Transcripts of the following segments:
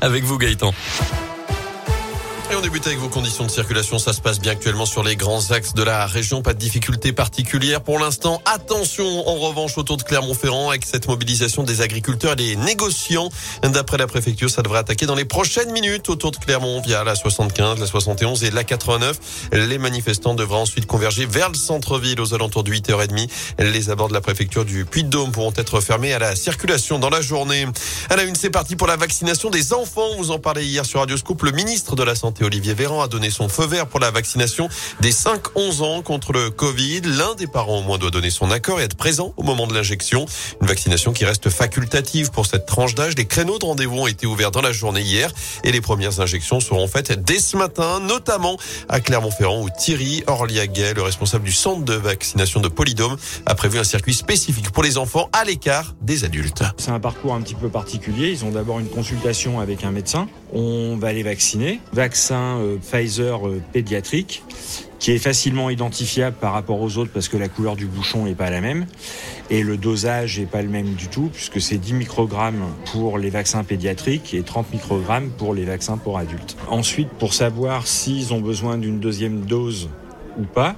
avec vous Gaëtan. Et on débute avec vos conditions de circulation. Ça se passe bien actuellement sur les grands axes de la région. Pas de difficultés particulières pour l'instant. Attention, en revanche, autour de Clermont-Ferrand avec cette mobilisation des agriculteurs et des négociants. D'après la préfecture, ça devrait attaquer dans les prochaines minutes autour de Clermont via la 75, la 71 et la 89. Les manifestants devraient ensuite converger vers le centre-ville aux alentours de 8h30. Les abords de la préfecture du Puy-de-Dôme pourront être fermés à la circulation dans la journée. À la une, c'est parti pour la vaccination des enfants. Vous en parlez hier sur Radio Scoop. Le ministre de la Santé Olivier Véran a donné son feu vert pour la vaccination des 5-11 ans contre le Covid. L'un des parents au moins doit donner son accord et être présent au moment de l'injection. Une vaccination qui reste facultative pour cette tranche d'âge. Les créneaux de rendez-vous ont été ouverts dans la journée hier et les premières injections seront faites dès ce matin, notamment à Clermont-Ferrand où Thierry Orliaguet, le responsable du centre de vaccination de Polydôme, a prévu un circuit spécifique pour les enfants à l'écart des adultes. C'est un parcours un petit peu particulier. Ils ont d'abord une consultation avec un médecin. On va les vacciner. Vaccin euh, Pfizer euh, pédiatrique qui est facilement identifiable par rapport aux autres parce que la couleur du bouchon n'est pas la même et le dosage n'est pas le même du tout puisque c'est 10 microgrammes pour les vaccins pédiatriques et 30 microgrammes pour les vaccins pour adultes. Ensuite, pour savoir s'ils ont besoin d'une deuxième dose ou pas,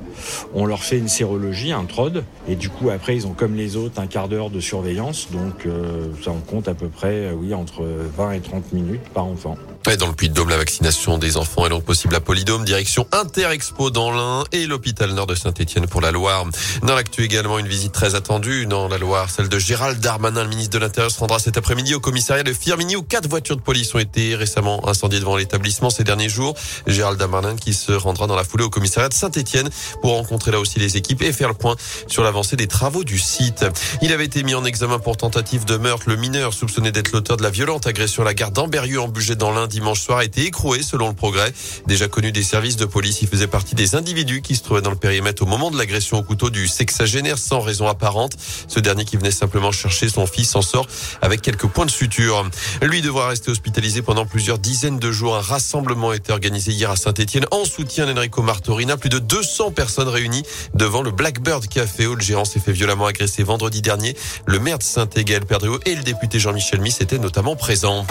on leur fait une sérologie, un TROD, et du coup après ils ont comme les autres un quart d'heure de surveillance, donc euh, ça en compte à peu près, oui, entre 20 et 30 minutes par enfant. Dans le Puy-de-Dôme, la vaccination des enfants est donc possible à Polydôme, direction Interexpo dans l'Ain et l'hôpital nord de Saint-Etienne pour la Loire. Dans l'actu également, une visite très attendue dans la Loire, celle de Gérald Darmanin, le ministre de l'Intérieur, se rendra cet après-midi au commissariat de Firmini où quatre voitures de police ont été récemment incendiées devant l'établissement ces derniers jours. Gérald Darmanin qui se rendra dans la foulée au commissariat de Saint-Etienne pour rencontrer là aussi les équipes et faire le point sur l'avancée des travaux du site. Il avait été mis en examen pour tentative de meurtre. Le mineur soupçonné d'être l'auteur de la violente agression à la gare d'Amberieu en budget dans l'Ain dimanche soir a été écroué selon le progrès. Déjà connu des services de police, il faisait partie des individus qui se trouvaient dans le périmètre au moment de l'agression au couteau du sexagénaire sans raison apparente. Ce dernier qui venait simplement chercher son fils s'en sort avec quelques points de suture. Lui devra rester hospitalisé pendant plusieurs dizaines de jours. Un rassemblement a été organisé hier à Saint-Etienne en soutien d'Enrico Martorina. Plus de 200 personnes réunies devant le Blackbird Café où le gérant s'est fait violemment agresser vendredi dernier. Le maire de Saint-Égal, Perdreau et le député Jean-Michel Miss étaient notamment présents.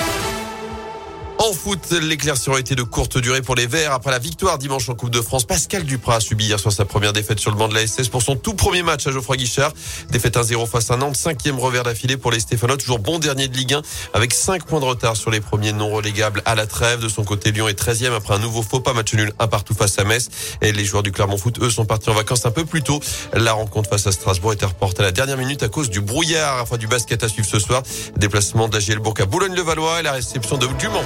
En foot, l'éclaircie aura été de courte durée pour les Verts. Après la victoire dimanche en Coupe de France, Pascal Duprat a subi hier soir sa première défaite sur le banc de la SS pour son tout premier match à Geoffroy Guichard. Défaite 1-0 face à Nantes, cinquième revers d'affilée pour les Stéphanois, toujours bon dernier de Ligue 1 avec 5 points de retard sur les premiers non relégables à la trêve. De son côté, Lyon est 13e après un nouveau faux pas match nul un partout face à Metz. Et les joueurs du Clermont Foot, eux, sont partis en vacances un peu plus tôt. La rencontre face à Strasbourg était reportée à la dernière minute à cause du brouillard. Enfin, du basket à suivre ce soir. Déplacement de la à Boulogne-le-Valois et la réception de Dumont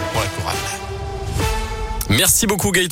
Merci beaucoup Gaëtan.